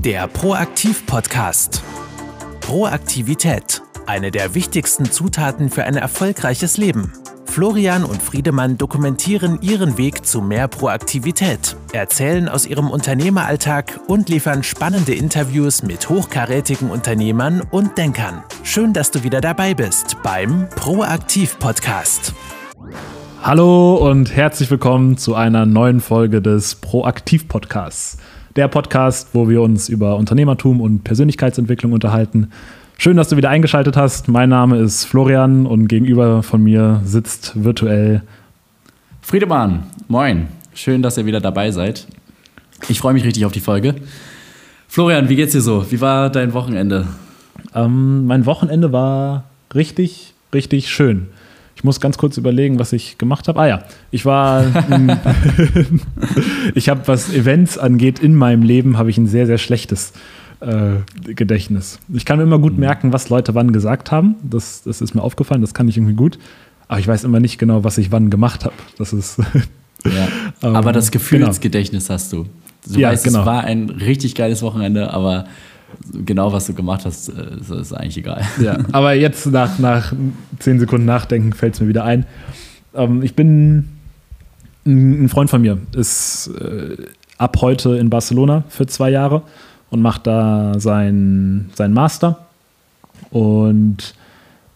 Der Proaktiv-Podcast. Proaktivität. Eine der wichtigsten Zutaten für ein erfolgreiches Leben. Florian und Friedemann dokumentieren ihren Weg zu mehr Proaktivität, erzählen aus ihrem Unternehmeralltag und liefern spannende Interviews mit hochkarätigen Unternehmern und Denkern. Schön, dass du wieder dabei bist beim Proaktiv-Podcast. Hallo und herzlich willkommen zu einer neuen Folge des Proaktiv-Podcasts. Der Podcast, wo wir uns über Unternehmertum und Persönlichkeitsentwicklung unterhalten. Schön, dass du wieder eingeschaltet hast. Mein Name ist Florian und gegenüber von mir sitzt virtuell Friedemann. Moin. Schön, dass ihr wieder dabei seid. Ich freue mich richtig auf die Folge. Florian, wie geht's dir so? Wie war dein Wochenende? Ähm, mein Wochenende war richtig, richtig schön. Ich muss ganz kurz überlegen, was ich gemacht habe. Ah ja, ich war, ich habe, was Events angeht, in meinem Leben habe ich ein sehr, sehr schlechtes äh, Gedächtnis. Ich kann mir immer gut mhm. merken, was Leute wann gesagt haben. Das, das ist mir aufgefallen, das kann ich irgendwie gut. Aber ich weiß immer nicht genau, was ich wann gemacht habe. Das ist. ja. ähm, aber das Gefühlsgedächtnis genau. hast du. Du ja, weißt, genau. es war ein richtig geiles Wochenende, aber genau, was du gemacht hast, ist, äh, ist eigentlich egal. Ja, aber jetzt nach, nach zehn Sekunden Nachdenken fällt es mir wieder ein. Ähm, ich bin ein Freund von mir, ist äh, ab heute in Barcelona für zwei Jahre und macht da sein, sein Master. Und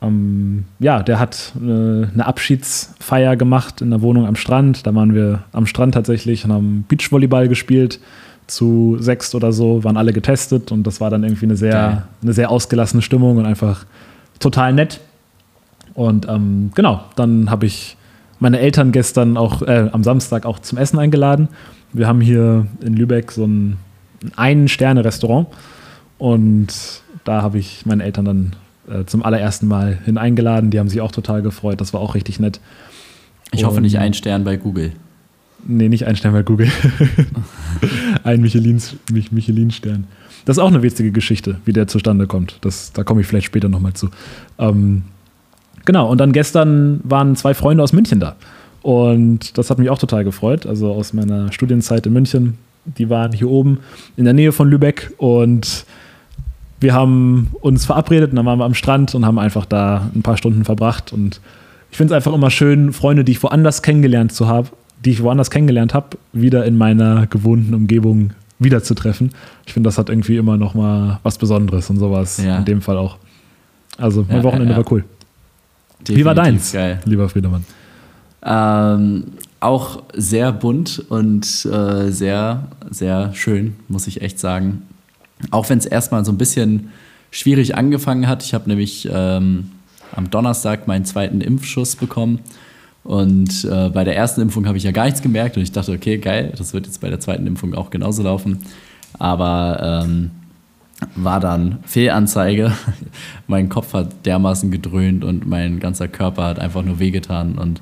ähm, ja, der hat äh, eine Abschiedsfeier gemacht in der Wohnung am Strand. Da waren wir am Strand tatsächlich und haben Beachvolleyball gespielt zu sechs oder so, waren alle getestet und das war dann irgendwie eine sehr, eine sehr ausgelassene Stimmung und einfach total nett. Und ähm, genau, dann habe ich meine Eltern gestern auch äh, am Samstag auch zum Essen eingeladen. Wir haben hier in Lübeck so ein Ein-Sterne-Restaurant und da habe ich meine Eltern dann äh, zum allerersten Mal hin eingeladen. Die haben sich auch total gefreut. Das war auch richtig nett. Ich hoffe nicht ein Stern bei Google. Nee, nicht ein Stern bei Google. ein Michelin-Stern. Das ist auch eine witzige Geschichte, wie der zustande kommt. Das, da komme ich vielleicht später nochmal zu. Ähm, genau, und dann gestern waren zwei Freunde aus München da. Und das hat mich auch total gefreut. Also aus meiner Studienzeit in München. Die waren hier oben in der Nähe von Lübeck und wir haben uns verabredet und dann waren wir am Strand und haben einfach da ein paar Stunden verbracht. Und ich finde es einfach immer schön, Freunde, die ich woanders kennengelernt zu haben, die ich woanders kennengelernt habe, wieder in meiner gewohnten Umgebung wiederzutreffen. Ich finde, das hat irgendwie immer noch mal was Besonderes und sowas. Ja. In dem Fall auch. Also mein ja, Wochenende ja, war cool. Definitiv Wie war deins, geil. lieber Friedemann? Ähm, auch sehr bunt und äh, sehr, sehr schön, muss ich echt sagen. Auch wenn es erstmal so ein bisschen schwierig angefangen hat. Ich habe nämlich ähm, am Donnerstag meinen zweiten Impfschuss bekommen und äh, bei der ersten Impfung habe ich ja gar nichts gemerkt und ich dachte, okay, geil, das wird jetzt bei der zweiten Impfung auch genauso laufen. Aber ähm, war dann Fehlanzeige. mein Kopf hat dermaßen gedröhnt und mein ganzer Körper hat einfach nur wehgetan. Und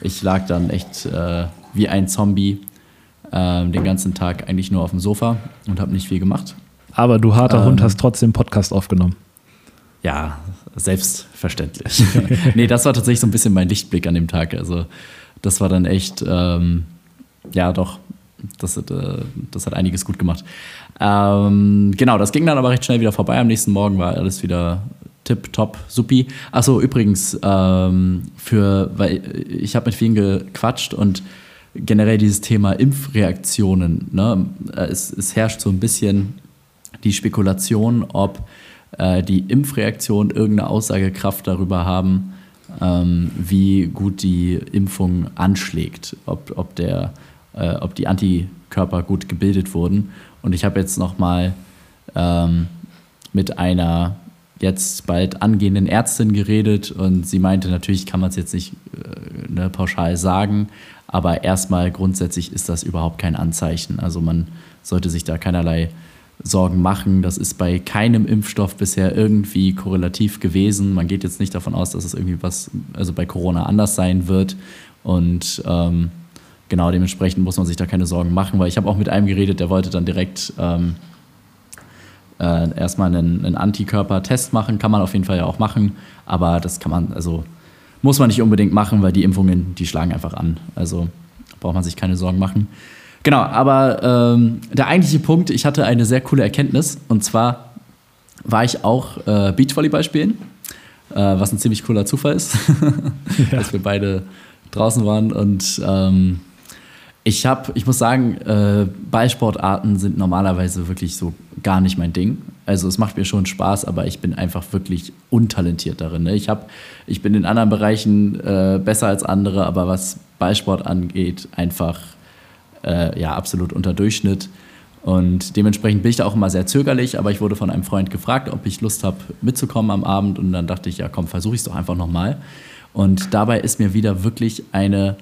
ich lag dann echt äh, wie ein Zombie äh, den ganzen Tag eigentlich nur auf dem Sofa und habe nicht viel gemacht. Aber du harter ähm, Hund hast trotzdem Podcast aufgenommen. Ja, selbstverständlich. nee, das war tatsächlich so ein bisschen mein Lichtblick an dem Tag. Also das war dann echt, ähm, ja doch, das hat, äh, das hat einiges gut gemacht. Ähm, genau, das ging dann aber recht schnell wieder vorbei. Am nächsten Morgen war alles wieder tip, top, supi. Achso, übrigens, ähm, für, weil ich habe mit vielen gequatscht und generell dieses Thema Impfreaktionen, ne, es, es herrscht so ein bisschen die Spekulation, ob äh, die Impfreaktion irgendeine Aussagekraft darüber haben, ähm, wie gut die Impfung anschlägt, ob, ob, der, äh, ob die Antikörper gut gebildet wurden. Und ich habe jetzt nochmal ähm, mit einer jetzt bald angehenden Ärztin geredet und sie meinte, natürlich kann man es jetzt nicht äh, ne, pauschal sagen, aber erstmal grundsätzlich ist das überhaupt kein Anzeichen. Also man sollte sich da keinerlei Sorgen machen. Das ist bei keinem Impfstoff bisher irgendwie korrelativ gewesen. Man geht jetzt nicht davon aus, dass es irgendwie was, also bei Corona anders sein wird. Und ähm, genau dementsprechend muss man sich da keine Sorgen machen, weil ich habe auch mit einem geredet, der wollte dann direkt ähm, äh, erstmal einen, einen Antikörpertest machen. Kann man auf jeden Fall ja auch machen, aber das kann man, also muss man nicht unbedingt machen, weil die Impfungen, die schlagen einfach an. Also braucht man sich keine Sorgen machen. Genau, aber ähm, der eigentliche Punkt, ich hatte eine sehr coole Erkenntnis und zwar war ich auch äh, Beachvolleyball spielen, äh, was ein ziemlich cooler Zufall ist, ja. als wir beide draußen waren und ähm, ich habe, ich muss sagen, äh, Ballsportarten sind normalerweise wirklich so gar nicht mein Ding. Also es macht mir schon Spaß, aber ich bin einfach wirklich untalentiert darin. Ne? Ich, hab, ich bin in anderen Bereichen äh, besser als andere, aber was Ballsport angeht, einfach äh, ja, absolut unter Durchschnitt. Und dementsprechend bin ich da auch immer sehr zögerlich, aber ich wurde von einem Freund gefragt, ob ich Lust habe, mitzukommen am Abend. Und dann dachte ich, ja komm, versuche ich es doch einfach nochmal. Und dabei ist mir wieder wirklich eine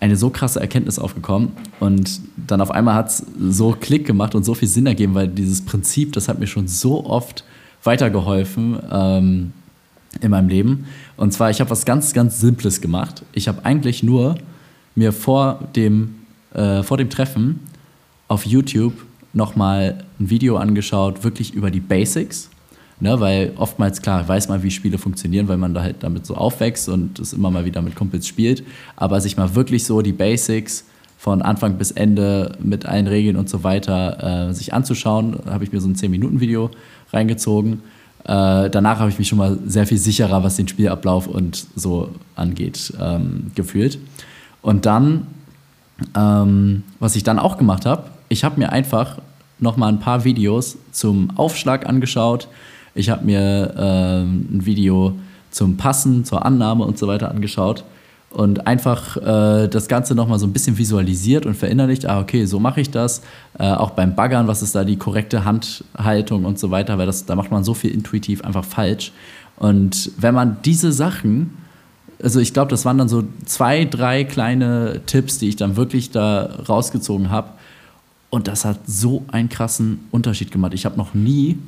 eine so krasse Erkenntnis aufgekommen und dann auf einmal hat es so Klick gemacht und so viel Sinn ergeben, weil dieses Prinzip, das hat mir schon so oft weitergeholfen ähm, in meinem Leben. Und zwar, ich habe was ganz, ganz Simples gemacht. Ich habe eigentlich nur mir vor dem, äh, vor dem Treffen auf YouTube nochmal ein Video angeschaut, wirklich über die Basics Ne, weil oftmals, klar, weiß man, wie Spiele funktionieren, weil man da halt damit so aufwächst und es immer mal wieder mit Kumpels spielt. Aber sich mal wirklich so die Basics von Anfang bis Ende mit allen Regeln und so weiter äh, sich anzuschauen, habe ich mir so ein 10-Minuten-Video reingezogen. Äh, danach habe ich mich schon mal sehr viel sicherer, was den Spielablauf und so angeht, ähm, gefühlt. Und dann, ähm, was ich dann auch gemacht habe, ich habe mir einfach noch mal ein paar Videos zum Aufschlag angeschaut, ich habe mir ähm, ein Video zum Passen, zur Annahme und so weiter angeschaut und einfach äh, das Ganze nochmal so ein bisschen visualisiert und verinnerlicht, ah, okay, so mache ich das. Äh, auch beim Baggern, was ist da die korrekte Handhaltung und so weiter, weil das, da macht man so viel intuitiv einfach falsch. Und wenn man diese Sachen, also ich glaube, das waren dann so zwei, drei kleine Tipps, die ich dann wirklich da rausgezogen habe. Und das hat so einen krassen Unterschied gemacht. Ich habe noch nie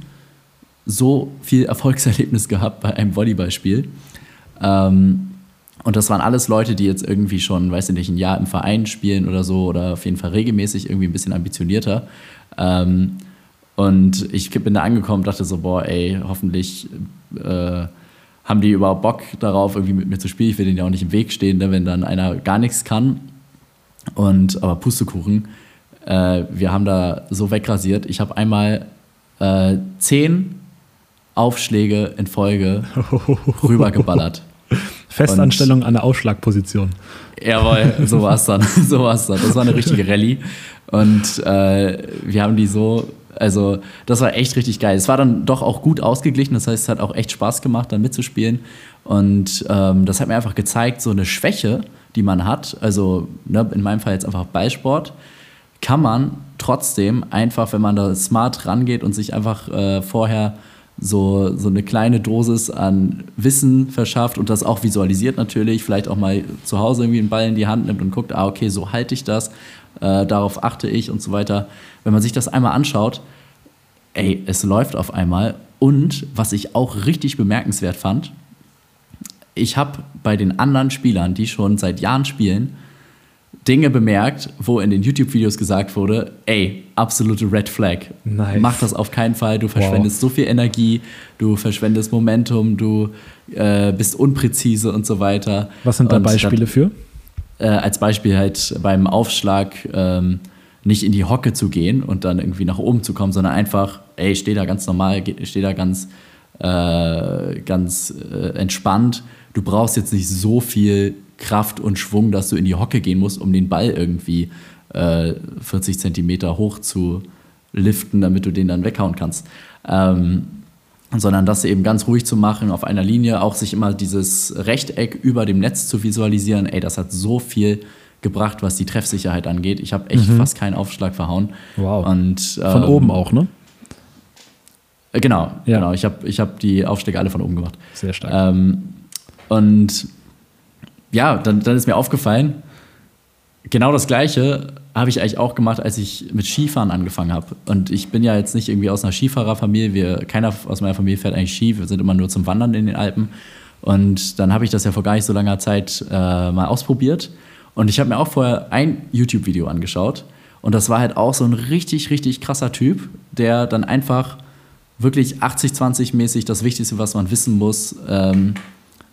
so viel Erfolgserlebnis gehabt bei einem Volleyballspiel. Ähm, und das waren alles Leute, die jetzt irgendwie schon, weiß ich nicht, ein Jahr im Verein spielen oder so oder auf jeden Fall regelmäßig irgendwie ein bisschen ambitionierter. Ähm, und ich bin da angekommen und dachte so, boah, ey, hoffentlich äh, haben die überhaupt Bock darauf, irgendwie mit mir zu spielen. Ich will denen ja auch nicht im Weg stehen, ne, wenn dann einer gar nichts kann. Und aber Pustekuchen, äh, wir haben da so wegrasiert. Ich habe einmal äh, zehn Aufschläge in Folge rübergeballert. Festanstellung an der Ausschlagposition. Jawohl, so war es dann. so war's dann. Das war eine richtige Rallye. Und äh, wir haben die so, also das war echt richtig geil. Es war dann doch auch gut ausgeglichen, das heißt, es hat auch echt Spaß gemacht, dann mitzuspielen. Und ähm, das hat mir einfach gezeigt, so eine Schwäche, die man hat, also ne, in meinem Fall jetzt einfach Ballsport, kann man trotzdem einfach, wenn man da smart rangeht und sich einfach äh, vorher so, so eine kleine Dosis an Wissen verschafft und das auch visualisiert natürlich, vielleicht auch mal zu Hause irgendwie einen Ball in die Hand nimmt und guckt, ah, okay, so halte ich das, äh, darauf achte ich und so weiter. Wenn man sich das einmal anschaut, ey, es läuft auf einmal. Und was ich auch richtig bemerkenswert fand, ich habe bei den anderen Spielern, die schon seit Jahren spielen, Dinge bemerkt, wo in den YouTube-Videos gesagt wurde, ey, absolute Red Flag. Nice. Mach das auf keinen Fall, du verschwendest wow. so viel Energie, du verschwendest Momentum, du äh, bist unpräzise und so weiter. Was sind da und Beispiele für? Äh, als Beispiel halt beim Aufschlag ähm, nicht in die Hocke zu gehen und dann irgendwie nach oben zu kommen, sondern einfach, ey, steh da ganz normal, steh da ganz, äh, ganz äh, entspannt. Du brauchst jetzt nicht so viel Kraft und Schwung, dass du in die Hocke gehen musst, um den Ball irgendwie äh, 40 Zentimeter hoch zu liften, damit du den dann weghauen kannst. Ähm, sondern das eben ganz ruhig zu machen, auf einer Linie, auch sich immer dieses Rechteck über dem Netz zu visualisieren. Ey, das hat so viel gebracht, was die Treffsicherheit angeht. Ich habe echt mhm. fast keinen Aufschlag verhauen. Wow. Und, ähm, von oben auch, ne? Genau, ja. genau. Ich habe ich hab die Aufschläge alle von oben gemacht. Sehr stark. Ähm, und ja, dann, dann ist mir aufgefallen, genau das Gleiche habe ich eigentlich auch gemacht, als ich mit Skifahren angefangen habe. Und ich bin ja jetzt nicht irgendwie aus einer Skifahrerfamilie. Wir, keiner aus meiner Familie fährt eigentlich Ski. Wir sind immer nur zum Wandern in den Alpen. Und dann habe ich das ja vor gar nicht so langer Zeit äh, mal ausprobiert. Und ich habe mir auch vorher ein YouTube-Video angeschaut. Und das war halt auch so ein richtig, richtig krasser Typ, der dann einfach wirklich 80-20 mäßig das Wichtigste, was man wissen muss, ähm,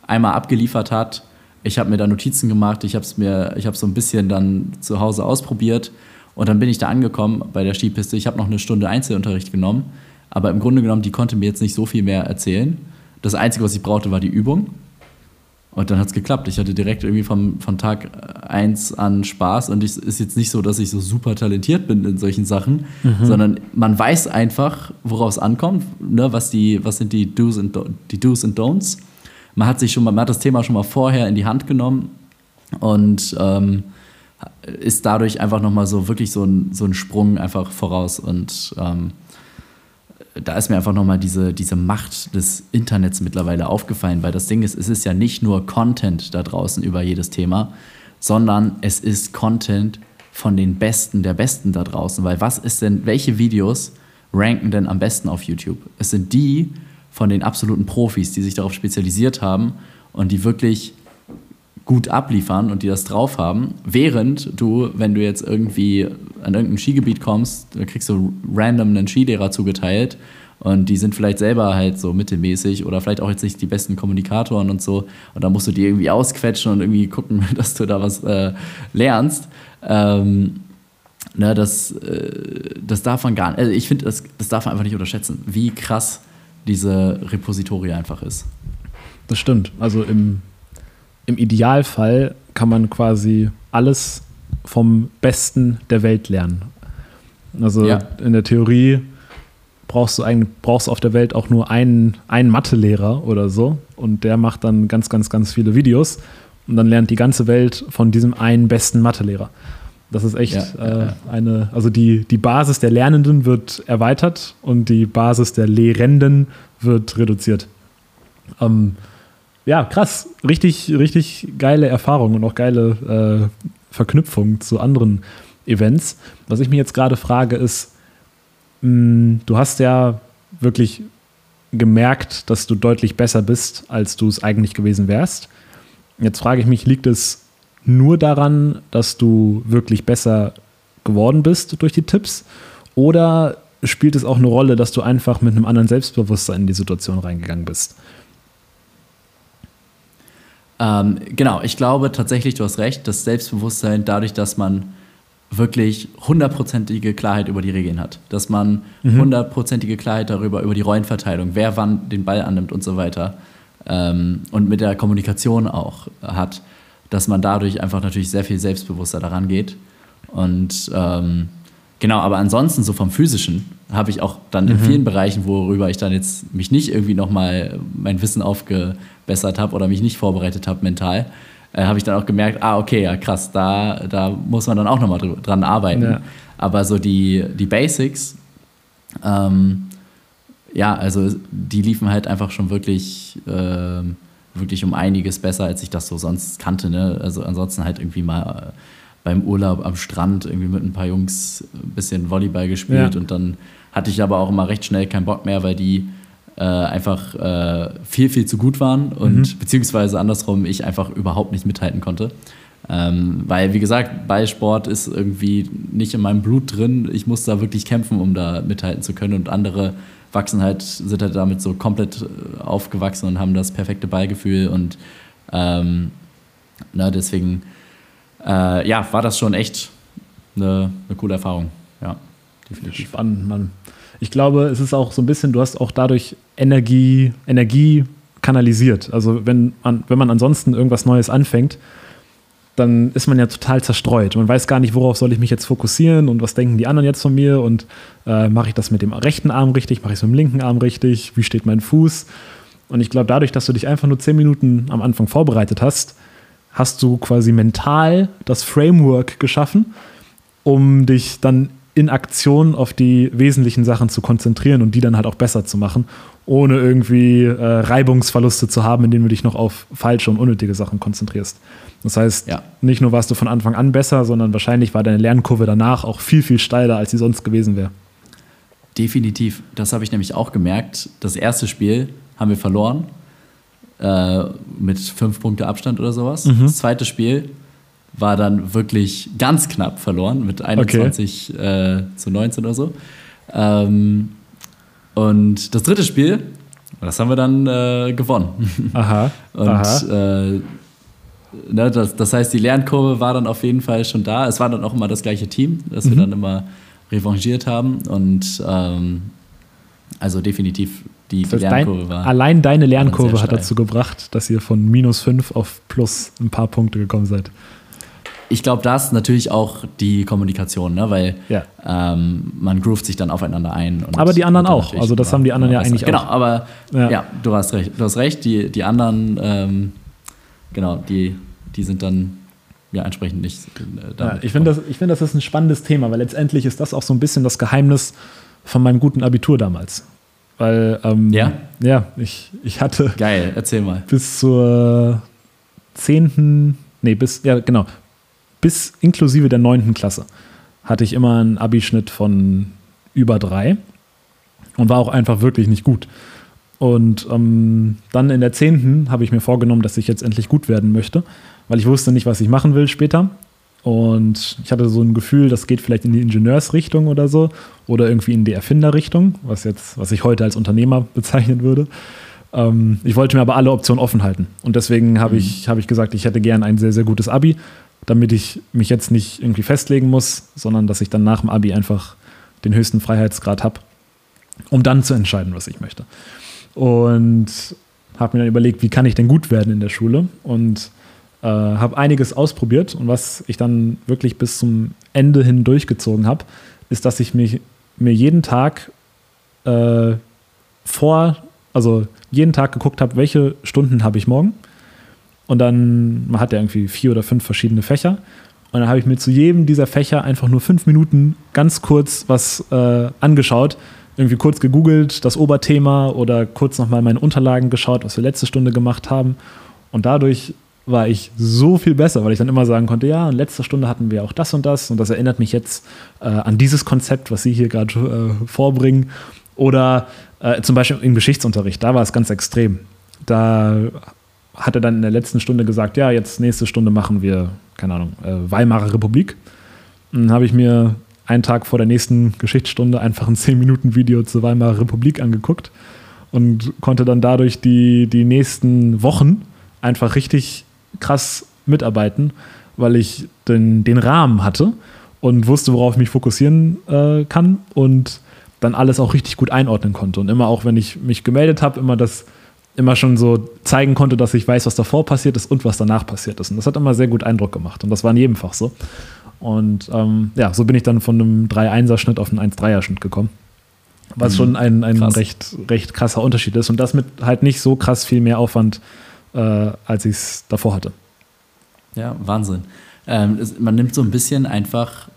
einmal abgeliefert hat ich habe mir da Notizen gemacht, ich habe es mir, ich habe so ein bisschen dann zu Hause ausprobiert Und dann bin ich da angekommen bei der Skipiste. Ich habe noch eine Stunde Einzelunterricht genommen, aber im Grunde genommen, die konnte mir jetzt nicht so viel mehr erzählen. Das Einzige, was ich brauchte, war die Übung. Und dann hat es geklappt. Ich hatte direkt irgendwie vom, von Tag 1 an Spaß und es ist jetzt nicht so, dass ich so super talentiert bin in solchen Sachen, mhm. sondern man weiß einfach, worauf es ankommt, ne, was, die, was sind die Do's und, die Do's und Don'ts. Man hat sich schon mal, man hat das Thema schon mal vorher in die Hand genommen und ähm, ist dadurch einfach nochmal so wirklich so ein, so ein Sprung einfach voraus und ähm, da ist mir einfach nochmal diese, diese Macht des Internets mittlerweile aufgefallen, weil das Ding ist, es ist ja nicht nur Content da draußen über jedes Thema, sondern es ist Content von den Besten der Besten da draußen. Weil was ist denn, welche Videos ranken denn am besten auf YouTube? Es sind die von den absoluten Profis, die sich darauf spezialisiert haben und die wirklich gut abliefern und die das drauf haben, während du, wenn du jetzt irgendwie an irgendein Skigebiet kommst, da kriegst du random einen Skilehrer zugeteilt und die sind vielleicht selber halt so mittelmäßig oder vielleicht auch jetzt nicht die besten Kommunikatoren und so und da musst du die irgendwie ausquetschen und irgendwie gucken, dass du da was äh, lernst. Ähm, ne, das, äh, das darf man gar nicht, also ich finde, das, das darf man einfach nicht unterschätzen, wie krass diese Repositorie einfach ist. Das stimmt. Also im im Idealfall kann man quasi alles vom Besten der Welt lernen. Also ja. in der Theorie brauchst du eigentlich, brauchst auf der Welt auch nur einen, einen Mathelehrer oder so und der macht dann ganz, ganz, ganz viele Videos und dann lernt die ganze Welt von diesem einen besten Mathelehrer. Das ist echt ja, äh, eine, also die, die Basis der Lernenden wird erweitert und die Basis der Lehrenden wird reduziert. Ähm, ja, krass. Richtig, richtig geile Erfahrung und auch geile äh, Verknüpfung zu anderen Events. Was ich mir jetzt gerade frage, ist, mh, hm, du hast ja wirklich gemerkt, dass du deutlich besser bist, als du es eigentlich gewesen wärst. Jetzt frage ich mich, liegt es nur daran, dass du wirklich besser geworden bist durch die Tipps? Oder spielt es auch eine Rolle, dass du einfach mit einem anderen Selbstbewusstsein in die Situation reingegangen bist? Ähm, genau, ich glaube tatsächlich, du hast recht, das Selbstbewusstsein dadurch, dass man wirklich hundertprozentige Klarheit über die Regeln hat, dass man mhm. hundertprozentige Klarheit darüber, über die Rollenverteilung, wer wann den Ball annimmt und so weiter ähm, und mit der Kommunikation auch hat, dass man dadurch einfach natürlich sehr viel selbstbewusster daran geht und ähm, Genau, aber ansonsten so vom Physischen habe ich auch dann mhm. in vielen Bereichen, worüber ich dann jetzt mich nicht irgendwie nochmal mein Wissen aufgebessert habe oder mich nicht vorbereitet habe mental, äh, habe ich dann auch gemerkt, ah, okay, ja krass, da, da muss man dann auch nochmal dran arbeiten. Ja. Aber so die, die Basics, ähm, ja, also die liefen halt einfach schon wirklich, äh, wirklich um einiges besser, als ich das so sonst kannte. Ne? Also ansonsten halt irgendwie mal beim Urlaub am Strand irgendwie mit ein paar Jungs ein bisschen Volleyball gespielt ja. und dann hatte ich aber auch immer recht schnell keinen Bock mehr, weil die äh, einfach äh, viel, viel zu gut waren und mhm. beziehungsweise andersrum ich einfach überhaupt nicht mithalten konnte. Ähm, weil, wie gesagt, Ballsport ist irgendwie nicht in meinem Blut drin. Ich muss da wirklich kämpfen, um da mithalten zu können. Und andere wachsen halt, sind halt damit so komplett äh, aufgewachsen und haben das perfekte Ballgefühl. Und ähm, na, deswegen äh, ja, war das schon echt eine, eine coole Erfahrung. Ja, definitiv. Spannend, Mann. Ich glaube, es ist auch so ein bisschen, du hast auch dadurch Energie, Energie kanalisiert. Also wenn man, wenn man ansonsten irgendwas Neues anfängt, dann ist man ja total zerstreut. Man weiß gar nicht, worauf soll ich mich jetzt fokussieren und was denken die anderen jetzt von mir und äh, mache ich das mit dem rechten Arm richtig, mache ich es mit dem linken Arm richtig, wie steht mein Fuß? Und ich glaube, dadurch, dass du dich einfach nur zehn Minuten am Anfang vorbereitet hast, hast du quasi mental das Framework geschaffen, um dich dann in Aktion auf die wesentlichen Sachen zu konzentrieren und die dann halt auch besser zu machen, ohne irgendwie äh, Reibungsverluste zu haben, indem du dich noch auf falsche und unnötige Sachen konzentrierst. Das heißt, ja. nicht nur warst du von Anfang an besser, sondern wahrscheinlich war deine Lernkurve danach auch viel, viel steiler, als sie sonst gewesen wäre. Definitiv. Das habe ich nämlich auch gemerkt. Das erste Spiel haben wir verloren äh, mit fünf Punkte Abstand oder sowas. Mhm. Das zweite Spiel war dann wirklich ganz knapp verloren mit 21 okay. äh, zu 19 oder so. Ähm, und das dritte Spiel, das haben wir dann äh, gewonnen. Aha. und aha. Äh, ne, das, das heißt, die Lernkurve war dann auf jeden Fall schon da. Es war dann auch immer das gleiche Team, das wir Mhm. dann immer revanchiert haben. Und ähm, also definitiv die, Das die heißt, Lernkurve dein, war. allein deine Lernkurve hat dazu gebracht, dass ihr von minus 5 auf plus ein paar Punkte gekommen seid. Ich glaube, das natürlich auch die Kommunikation, ne? weil Ja. ähm, man groovt sich dann aufeinander ein. Aber die anderen auch. Also das haben die anderen ja besser. eigentlich Genau, auch. aber Ja. ja. du hast recht. Du hast recht, die, die anderen, ähm, genau, die, die sind dann ja entsprechend nicht äh, Ja, ich finde, das, ich find, das ist ein spannendes Thema, weil letztendlich ist das auch so ein bisschen das Geheimnis von meinem guten Abitur damals. Weil, ähm, Ja? Ja, ich, ich hatte Geil, erzähl mal. bis zur 10., nee, bis, ja, genau, bis inklusive der 9. Klasse hatte ich immer einen Abischnitt von über drei und war auch einfach wirklich nicht gut. Und ähm, dann in der 10. habe ich mir vorgenommen, dass ich jetzt endlich gut werden möchte, weil ich wusste nicht, was ich machen will später. Und ich hatte so ein Gefühl, das geht vielleicht in die Ingenieursrichtung oder so oder irgendwie in die Erfinderrichtung, was jetzt, was ich heute als Unternehmer bezeichnen würde. Ähm, ich wollte mir aber alle Optionen offen halten. Und deswegen habe ich, habe ich gesagt, ich hätte gern ein sehr, sehr gutes Abi, damit ich mich jetzt nicht irgendwie festlegen muss, sondern dass ich dann nach dem Abi einfach den höchsten Freiheitsgrad habe, um dann zu entscheiden, was ich möchte. Und habe mir dann überlegt, wie kann ich denn gut werden in der Schule und äh, habe einiges ausprobiert und was ich dann wirklich bis zum Ende hin durchgezogen habe, ist, dass ich mich, mir jeden Tag äh, vor, also jeden Tag geguckt habe, welche Stunden habe ich morgen. Und dann, man hat ja irgendwie vier oder fünf verschiedene Fächer. Und dann habe ich mir zu jedem dieser Fächer einfach nur fünf Minuten ganz kurz was äh, angeschaut, irgendwie kurz gegoogelt, das Oberthema oder kurz nochmal meine Unterlagen geschaut, was wir letzte Stunde gemacht haben. Und dadurch war ich so viel besser, weil ich dann immer sagen konnte, ja, in letzter Stunde hatten wir auch das und das und das erinnert mich jetzt äh, an dieses Konzept, was Sie hier gerade äh, vorbringen. Oder äh, zum Beispiel im Geschichtsunterricht, da war es ganz extrem. Da hat er dann in der letzten Stunde gesagt, ja, jetzt nächste Stunde machen wir, keine Ahnung, äh, Weimarer Republik. Und dann habe ich mir einen Tag vor der nächsten Geschichtsstunde einfach ein 10-Minuten-Video zur Weimarer Republik angeguckt und konnte dann dadurch die, die nächsten Wochen einfach richtig krass mitarbeiten, weil ich den, den Rahmen hatte und wusste, worauf ich mich fokussieren äh, kann und dann alles auch richtig gut einordnen konnte. Und immer auch, wenn ich mich gemeldet habe, immer das immer schon so zeigen konnte, dass ich weiß, was davor passiert ist und was danach passiert ist. Und das hat immer sehr gut Eindruck gemacht. Und das war in jedem Fach so. Und ähm, ja, so bin ich dann von einem 3-1er-Schnitt auf einen 1-3er-Schnitt gekommen. Was Mhm. schon ein, ein Krass. recht, recht krasser Unterschied ist. Und das mit halt nicht so krass viel mehr Aufwand, äh, als ich es davor hatte. Ja, Wahnsinn. Ähm, es, man nimmt so ein bisschen einfach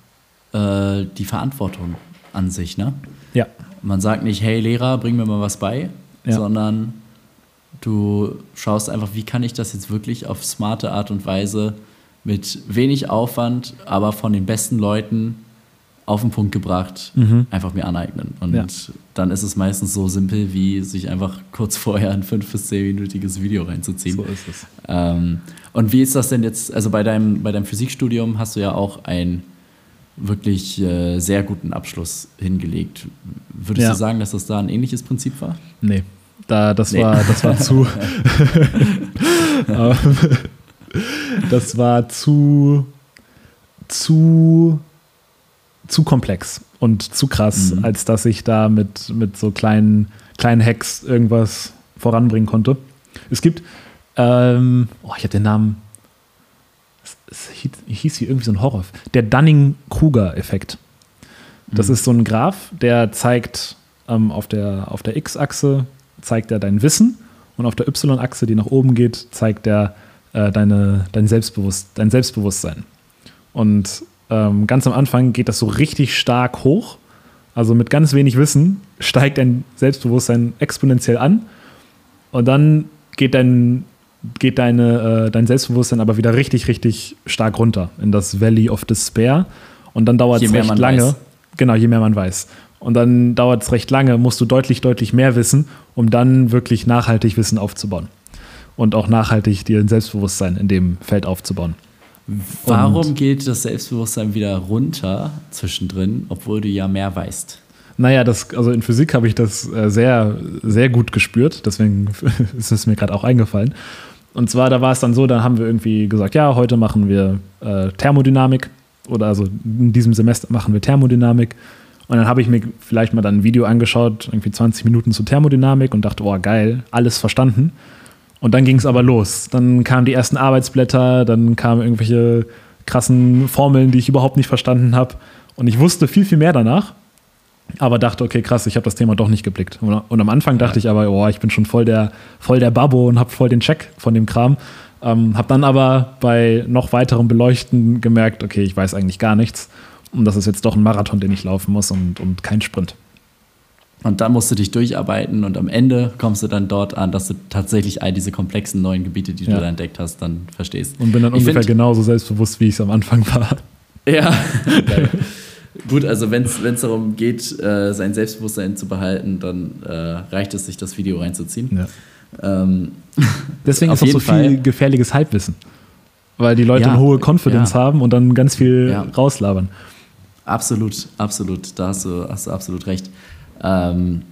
äh, die Verantwortung an sich, ne? Ja. Man sagt nicht, hey Lehrer, bring mir mal was bei, Ja. sondern du schaust einfach, wie kann ich das jetzt wirklich auf smarte Art und Weise mit wenig Aufwand, aber von den besten Leuten auf den Punkt gebracht, Mhm. einfach mir aneignen. Und Ja. dann ist es meistens so simpel, wie sich einfach kurz vorher ein 5- bis 10-minütiges Video reinzuziehen. So ist es. Ähm, und wie ist das denn jetzt? Also bei deinem, bei deinem Physikstudium hast du ja auch einen wirklich äh, sehr guten Abschluss hingelegt. Würdest Ja. du sagen, dass das da ein ähnliches Prinzip war? Nee, da, das, Nee. War, das war zu. Ähm, das war zu. zu. zu komplex und zu krass, Mhm. als dass ich da mit, mit so kleinen, kleinen Hacks irgendwas voranbringen konnte. Es gibt. Ähm, oh, ich habe den Namen. Es, hieß hier irgendwie so ein Horror. Der Dunning-Kruger-Effekt. Das Mhm. ist so ein Graph, der zeigt ähm, auf der, auf der X-Achse zeigt er dein Wissen und auf der Y-Achse, die nach oben geht, zeigt er äh, deine, dein, Selbstbewusst, dein Selbstbewusstsein. Und ähm, ganz am Anfang geht das so richtig stark hoch. Also mit ganz wenig Wissen steigt dein Selbstbewusstsein exponentiell an. Und dann geht dein, geht deine, äh, dein Selbstbewusstsein aber wieder richtig, richtig stark runter in das Valley of Despair. Und dann dauert es mehr recht lange. weiß. Genau, je mehr man weiß. Und dann dauert es recht lange, musst du deutlich, deutlich mehr wissen, um dann wirklich nachhaltig Wissen aufzubauen. Und auch nachhaltig dir ein Selbstbewusstsein in dem Feld aufzubauen. Warum geht das Selbstbewusstsein wieder runter zwischendrin, obwohl du ja mehr weißt? Naja, das, also in Physik habe ich das äh, sehr, sehr gut gespürt, deswegen ist es mir gerade auch eingefallen. Und zwar, da war es dann so, da haben wir irgendwie gesagt, ja, heute machen wir äh, Thermodynamik oder also in diesem Semester machen wir Thermodynamik. Und dann habe ich mir vielleicht mal dann ein Video angeschaut, irgendwie 20 Minuten zur Thermodynamik und dachte, boah, geil, alles verstanden. Und dann ging es aber los. Dann kamen die ersten Arbeitsblätter, dann kamen irgendwelche krassen Formeln, die ich überhaupt nicht verstanden habe. Und ich wusste viel, viel mehr danach aber dachte, okay, krass, ich habe das Thema doch nicht geblickt. Und, am Anfang dachte ich aber, oh, ich bin schon voll der, voll der Babbo und habe voll den Check von dem Kram. Ähm, habe dann aber bei noch weiterem Beleuchten gemerkt, okay, ich weiß eigentlich gar nichts. Und das ist jetzt doch ein Marathon, den ich laufen muss und, und kein Sprint. Und dann musst du dich durcharbeiten und am Ende kommst du dann dort an, dass du tatsächlich all diese komplexen neuen Gebiete, die ja. du da entdeckt hast, dann verstehst. Und bin dann ich ungefähr genauso selbstbewusst, wie ich es am Anfang war. Ja. Gut, also wenn es darum geht, äh, sein Selbstbewusstsein zu behalten, dann äh, reicht es sich, das Video reinzuziehen. Ja. Ähm, Deswegen ist auch so Fall. viel gefährliches Halbwissen. Weil die Leute ja, eine hohe Confidence ja. haben und dann ganz viel rauslabern. Absolut, absolut. Da hast du, hast du absolut recht. Ähm,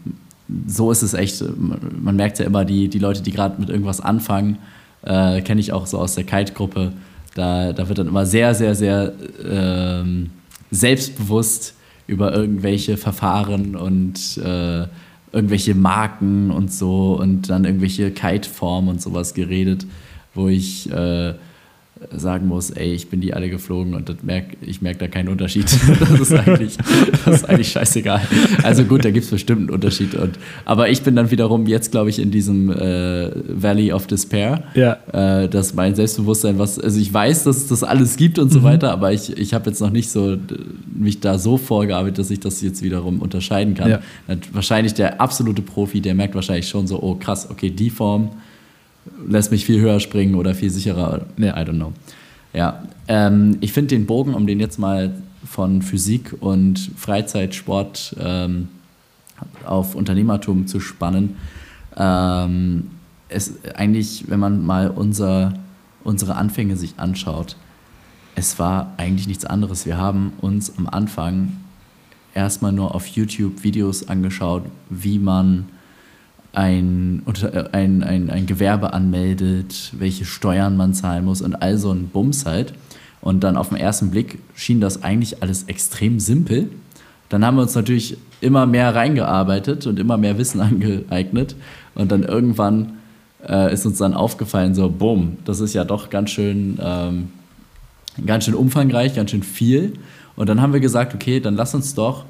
so ist es echt. Man merkt ja immer, die, die Leute, die gerade mit irgendwas anfangen, äh, kenne ich auch so aus der Kite-Gruppe. Da, da wird dann immer sehr, sehr, sehr ähm, selbstbewusst über irgendwelche Verfahren und äh, irgendwelche Marken und so und dann irgendwelche Kite-Formen und sowas geredet, wo ich äh, sagen muss, ey, ich bin die alle geflogen und merk, ich merke da keinen Unterschied. Das ist eigentlich, das ist eigentlich scheißegal. Also gut, da gibt es bestimmt einen Unterschied. Und, aber ich bin dann wiederum jetzt, glaube ich, in diesem äh, Valley of Despair, ja. äh, dass mein Selbstbewusstsein, was, also ich weiß, dass es das alles gibt und mhm. so weiter, aber ich, ich habe jetzt noch nicht so mich da so vorgearbeitet, dass ich das jetzt wiederum unterscheiden kann. Ja. Wahrscheinlich der absolute Profi, der merkt wahrscheinlich schon so, oh krass, okay, die Form lässt mich viel höher springen oder viel sicherer. Ja. I don't know. Ja, ähm, ich finde den Bogen, um den jetzt mal von Physik und Freizeitsport ähm, auf Unternehmertum zu spannen, ähm, ist eigentlich, wenn man mal unser, unsere Anfänge sich anschaut, es war eigentlich nichts anderes. Wir haben uns am Anfang erstmal nur auf YouTube Videos angeschaut, wie man ein, äh, ein, ein, ein Gewerbe anmeldet, welche Steuern man zahlen muss und all so ein Bums halt. Und dann auf den ersten Blick schien das eigentlich alles extrem simpel. Dann haben wir uns natürlich immer mehr reingearbeitet und immer mehr Wissen angeeignet. Und dann irgendwann äh, ist uns dann aufgefallen, so, boom, das ist ja doch ganz schön, ähm, ganz schön umfangreich, ganz schön viel. Und dann haben wir gesagt, okay, dann lass uns doch,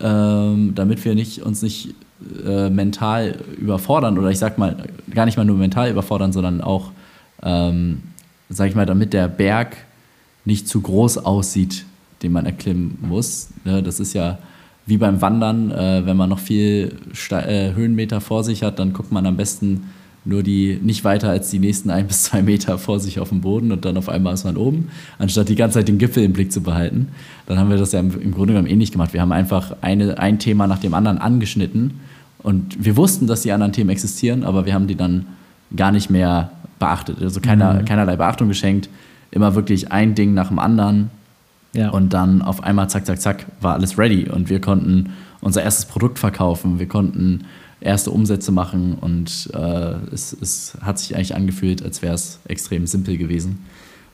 ähm, damit wir nicht, uns nicht äh, mental überfordern oder ich sag mal gar nicht mal nur mental überfordern, sondern auch, ähm, sag ich mal, damit der Berg nicht zu groß aussieht, den man erklimmen muss. Ne, das ist ja wie beim Wandern, äh, wenn man noch viel Ste äh, Höhenmeter vor sich hat, dann guckt man am besten nur die nicht weiter als die nächsten ein bis zwei Meter vor sich auf dem Boden und dann auf einmal ist man oben, anstatt die ganze Zeit den Gipfel im Blick zu behalten. Dann haben wir das ja im, im Grunde genommen ähnlich gemacht. Wir haben einfach eine, ein Thema nach dem anderen angeschnitten und wir wussten, dass die anderen Themen existieren, aber wir haben die dann gar nicht mehr beachtet. Also keiner, mhm. keinerlei Beachtung geschenkt. Immer wirklich ein Ding nach dem anderen. Ja. Und dann auf einmal, zack, zack, zack, war alles ready. Und wir konnten unser erstes Produkt verkaufen. Wir konnten erste Umsätze machen. Und äh, es, es hat sich eigentlich angefühlt, als wäre es extrem simpel gewesen.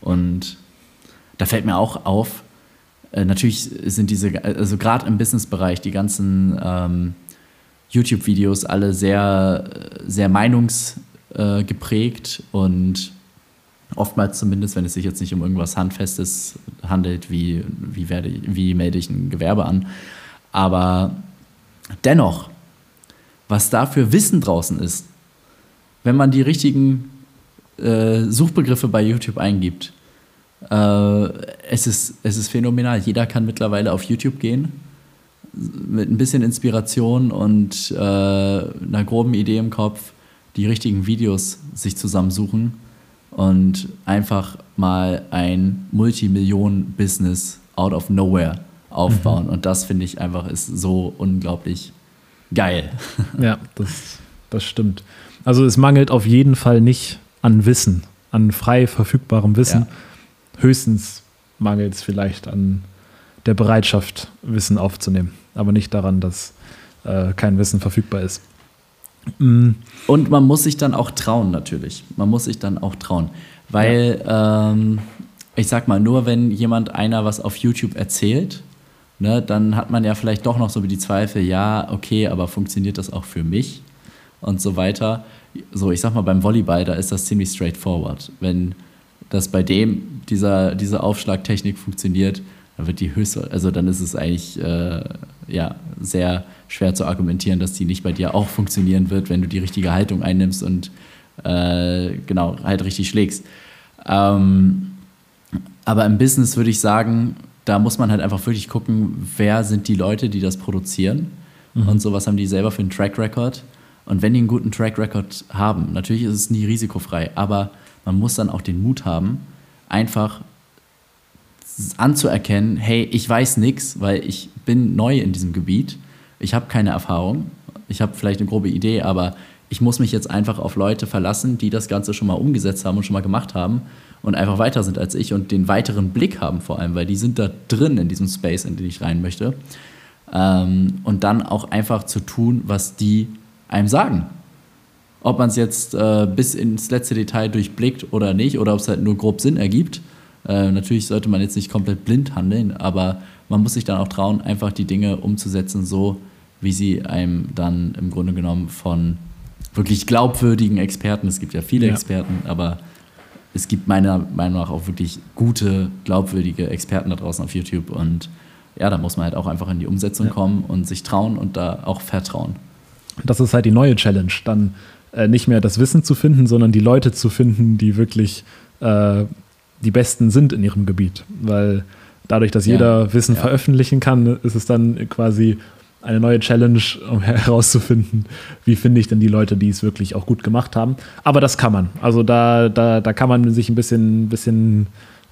Und da fällt mir auch auf, äh, natürlich sind diese, also gerade im Businessbereich, die ganzen ähm, YouTube-Videos alle sehr, sehr meinungsgeprägt und oftmals zumindest, wenn es sich jetzt nicht um irgendwas Handfestes handelt, wie, wie, werde, wie melde ich ein Gewerbe an. Aber dennoch, was da für Wissen draußen ist, wenn man die richtigen äh, Suchbegriffe bei YouTube eingibt, äh, es, ist, es ist phänomenal. Jeder kann mittlerweile auf YouTube gehen mit ein bisschen Inspiration und äh, einer groben Idee im Kopf die richtigen Videos sich zusammensuchen und einfach mal ein Multimillionen-Business out of nowhere aufbauen. Mhm. Und das finde ich einfach ist so unglaublich geil. Ja, das, das stimmt. Also es mangelt auf jeden Fall nicht an Wissen, an frei verfügbarem Wissen. Ja. Höchstens mangelt es vielleicht an der Bereitschaft, Wissen aufzunehmen, aber nicht daran, dass äh, kein Wissen verfügbar ist. Mm. Und man muss sich dann auch trauen, natürlich. Man muss sich dann auch trauen. Weil, ja. ähm, ich sag mal, nur wenn jemand einer was auf YouTube erzählt, ne, dann hat man ja vielleicht doch noch so die Zweifel, ja, okay, aber funktioniert das auch für mich? Und so weiter. So, ich sag mal, beim Volleyball, da ist das ziemlich straightforward. Wenn das bei dem, dieser, diese Aufschlagtechnik funktioniert, dann wird die höchste, also dann ist es eigentlich äh, ja, sehr schwer zu argumentieren, dass die nicht bei dir auch funktionieren wird, wenn du die richtige Haltung einnimmst und äh, genau, halt richtig schlägst. Ähm, aber im Business würde ich sagen, da muss man halt einfach wirklich gucken, wer sind die Leute, die das produzieren mhm. und so, was haben die selber für einen Track Record. Und wenn die einen guten Track Record haben, natürlich ist es nie risikofrei, aber man muss dann auch den Mut haben, einfach anzuerkennen, hey, ich weiß nichts, weil ich bin neu in diesem Gebiet, ich habe keine Erfahrung, ich habe vielleicht eine grobe Idee, aber ich muss mich jetzt einfach auf Leute verlassen, die das Ganze schon mal umgesetzt haben und schon mal gemacht haben und einfach weiter sind als ich und den weiteren Blick haben vor allem, weil die sind da drin in diesem Space, in den ich rein möchte. Ähm, und dann auch einfach zu tun, was die einem sagen. Ob man es jetzt äh, bis ins letzte Detail durchblickt oder nicht, oder ob es halt nur grob Sinn ergibt. Äh, natürlich sollte man jetzt nicht komplett blind handeln, aber man muss sich dann auch trauen, einfach die Dinge umzusetzen, so wie sie einem dann im Grunde genommen von wirklich glaubwürdigen Experten, es gibt ja viele ja. Experten, aber es gibt meiner Meinung nach auch wirklich gute, glaubwürdige Experten da draußen auf YouTube und ja, da muss man halt auch einfach in die Umsetzung ja. kommen und sich trauen und da auch vertrauen. Das ist halt die neue Challenge, dann äh, nicht mehr das Wissen zu finden, sondern die Leute zu finden, die wirklich äh, die Besten sind in ihrem Gebiet. Weil dadurch, dass jeder ja, Wissen ja. veröffentlichen kann, ist es dann quasi eine neue Challenge, um herauszufinden, wie finde ich denn die Leute, die es wirklich auch gut gemacht haben. Aber das kann man. Also da, da, da kann man sich ein bisschen, bisschen,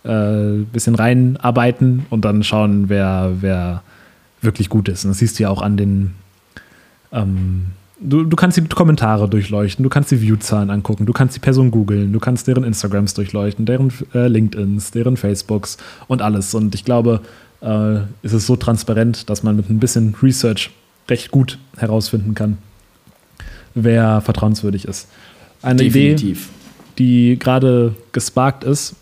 äh, bisschen reinarbeiten und dann schauen, wer, wer wirklich gut ist. Und das siehst du ja auch an den. Ähm, du, du kannst die Kommentare durchleuchten, du kannst die Viewzahlen angucken, du kannst die Person googeln, du kannst deren Instagrams durchleuchten, deren äh, LinkedIns, deren Facebooks und alles. Und ich glaube, äh, ist es so transparent, dass man mit ein bisschen Research recht gut herausfinden kann, wer vertrauenswürdig ist. Eine Definitiv. Idee, die gerade gesparkt ist,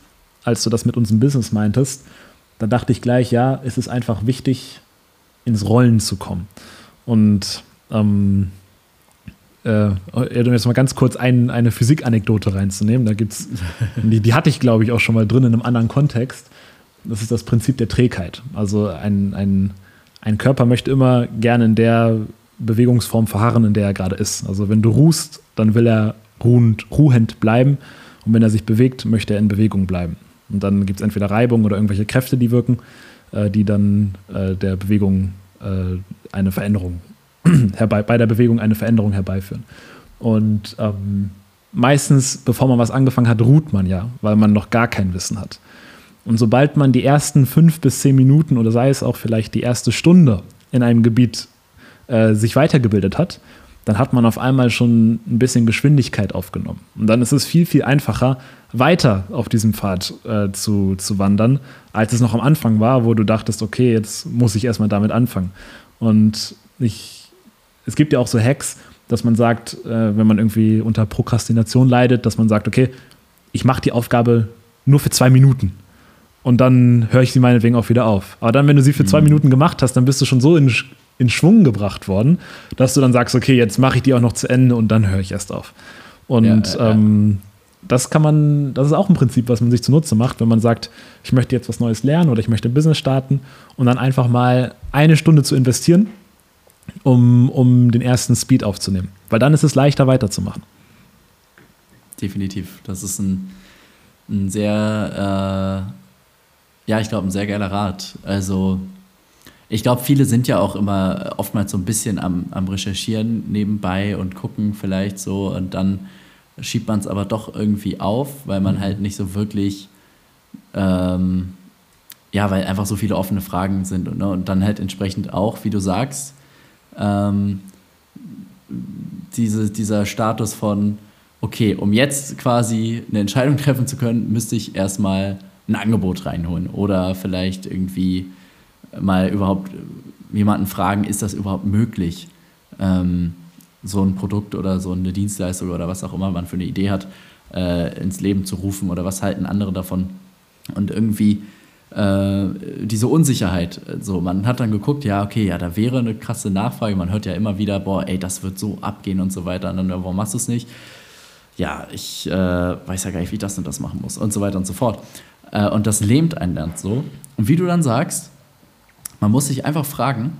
als du das mit unserem Business meintest, da dachte ich gleich, ja, es ist einfach wichtig, ins Rollen zu kommen. Und ähm, äh, um jetzt mal ganz kurz ein, eine Physikanekdote reinzunehmen, da gibt's, die, die hatte ich, glaube ich, auch schon mal drin in einem anderen Kontext. Das ist das Prinzip der Trägheit. Also ein, ein, ein Körper möchte immer gerne in der Bewegungsform verharren, in der er gerade ist. Also wenn du ruhst, dann will er ruhend, ruhend bleiben. Und wenn er sich bewegt, möchte er in Bewegung bleiben. Und dann gibt es entweder Reibung oder irgendwelche Kräfte, die wirken, äh, die dann äh, der Bewegung äh, eine Veränderung herbei, bei der Bewegung eine Veränderung herbeiführen. Und ähm, meistens, bevor man was angefangen hat, ruht man ja, weil man noch gar kein Wissen hat. Und sobald man die ersten fünf bis zehn Minuten oder sei es auch vielleicht die erste Stunde in einem Gebiet äh, sich weitergebildet hat, dann hat man auf einmal schon ein bisschen Geschwindigkeit aufgenommen. Und dann ist es viel, viel einfacher, weiter auf diesem Pfad äh, zu, zu wandern, als es noch am Anfang war, wo du dachtest, okay, jetzt muss ich erstmal damit anfangen. Und ich, es gibt ja auch so Hacks, dass man sagt, äh, wenn man irgendwie unter Prokrastination leidet, dass man sagt, okay, ich mache die Aufgabe nur für zwei Minuten und dann höre ich sie meinetwegen auch wieder auf. Aber dann, wenn du sie für zwei mhm. Minuten gemacht hast, dann bist du schon so in, in Schwung gebracht worden, dass du dann sagst, okay, jetzt mache ich die auch noch zu Ende und dann höre ich erst auf. Und ja, ja, ähm, das kann man, das ist auch ein Prinzip, was man sich zunutze macht, wenn man sagt, ich möchte jetzt was Neues lernen oder ich möchte ein Business starten und dann einfach mal eine Stunde zu investieren, um, um den ersten Speed aufzunehmen. Weil dann ist es leichter weiterzumachen. Definitiv. Das ist ein, ein sehr äh ja, ich glaube, ein sehr geiler Rat. Also, ich glaube, viele sind ja auch immer oftmals so ein bisschen am, am Recherchieren nebenbei und gucken vielleicht so und dann schiebt man es aber doch irgendwie auf, weil man mhm. halt nicht so wirklich, ähm, ja, weil einfach so viele offene Fragen sind und, ne, und dann halt entsprechend auch, wie du sagst, ähm, diese, dieser Status von, okay, um jetzt quasi eine Entscheidung treffen zu können, müsste ich erstmal ein Angebot reinholen oder vielleicht irgendwie mal überhaupt jemanden fragen, ist das überhaupt möglich? Ähm, so ein Produkt oder so eine Dienstleistung oder was auch immer man für eine Idee hat, äh, ins Leben zu rufen oder was halten andere davon. Und irgendwie äh, diese Unsicherheit, so man hat dann geguckt, ja, okay, ja, da wäre eine krasse Nachfrage, man hört ja immer wieder, boah, ey, das wird so abgehen und so weiter, und dann, warum machst du es nicht? Ja, ich äh, weiß ja gar nicht, wie ich das und das machen muss und so weiter und so fort. Äh, und das lähmt einen dann so. Und wie du dann sagst, man muss sich einfach fragen,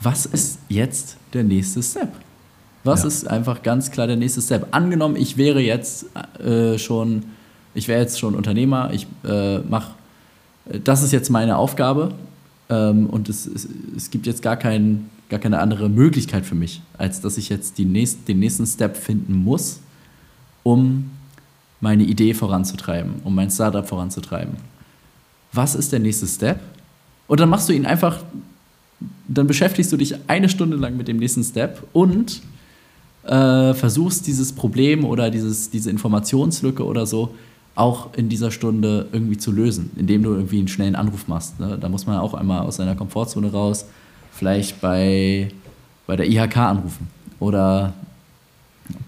was ist jetzt der nächste Step? Was ja. ist einfach ganz klar der nächste Step? Angenommen, ich wäre jetzt äh, schon, ich wäre jetzt schon Unternehmer, ich äh, mache, das ist jetzt meine Aufgabe ähm, und es, es, es, gibt jetzt gar, kein, gar keine andere Möglichkeit für mich, als dass ich jetzt nächst, den nächsten Step finden muss, um meine Idee voranzutreiben, um mein Startup voranzutreiben. Was ist der nächste Step? Und dann machst du ihn einfach, dann beschäftigst du dich eine Stunde lang mit dem nächsten Step und äh, versuchst dieses Problem oder dieses, diese Informationslücke oder so auch in dieser Stunde irgendwie zu lösen, indem du irgendwie einen schnellen Anruf machst. Ne? Da muss man auch einmal aus seiner Komfortzone raus, vielleicht bei, bei der IHK anrufen oder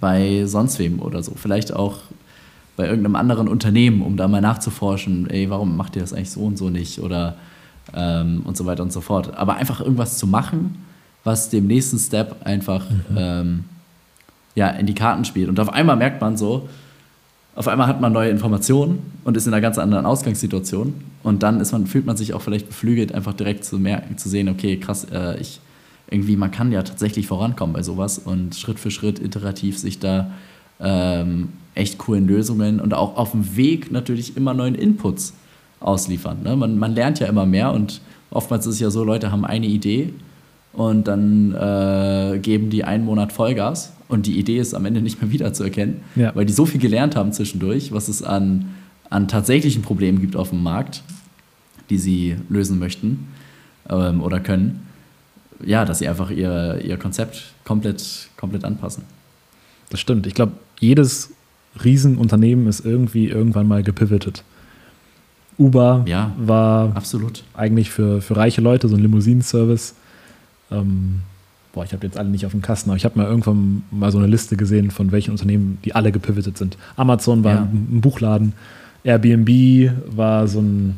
bei sonst wem oder so. Vielleicht auch bei irgendeinem anderen Unternehmen, um da mal nachzuforschen, ey, warum macht ihr das eigentlich so und so nicht oder ähm, und so weiter und so fort. Aber einfach irgendwas zu machen, was dem nächsten Step einfach mhm. ähm, ja, in die Karten spielt. Und auf einmal merkt man so, auf einmal hat man neue Informationen und ist in einer ganz anderen Ausgangssituation. Und dann ist man, fühlt man sich auch vielleicht beflügelt, einfach direkt zu merken, zu sehen, okay, krass, äh, ich irgendwie, man kann ja tatsächlich vorankommen bei sowas und Schritt für Schritt iterativ sich da ähm, echt coolen Lösungen und auch auf dem Weg natürlich immer neuen Inputs ausliefern. Ne? Man, man lernt ja immer mehr und oftmals ist es ja so, Leute haben eine Idee und dann äh, geben die einen Monat Vollgas und die Idee ist am Ende nicht mehr wiederzuerkennen, ja. weil die so viel gelernt haben zwischendurch, was es an, an tatsächlichen Problemen gibt auf dem Markt, die sie lösen möchten ähm, oder können, ja, dass sie einfach ihr, ihr Konzept komplett, komplett anpassen. Das stimmt. Ich glaube, jedes Riesenunternehmen ist irgendwie irgendwann mal gepivotet. Uber ja, war absolut. eigentlich für, für reiche Leute so ein Limousinenservice. Ähm, boah, ich habe jetzt alle nicht auf dem Kasten, aber ich habe mal irgendwann mal so eine Liste gesehen von welchen Unternehmen, die alle gepivotet sind. Amazon war ja. ein, Buchladen, Airbnb war so ein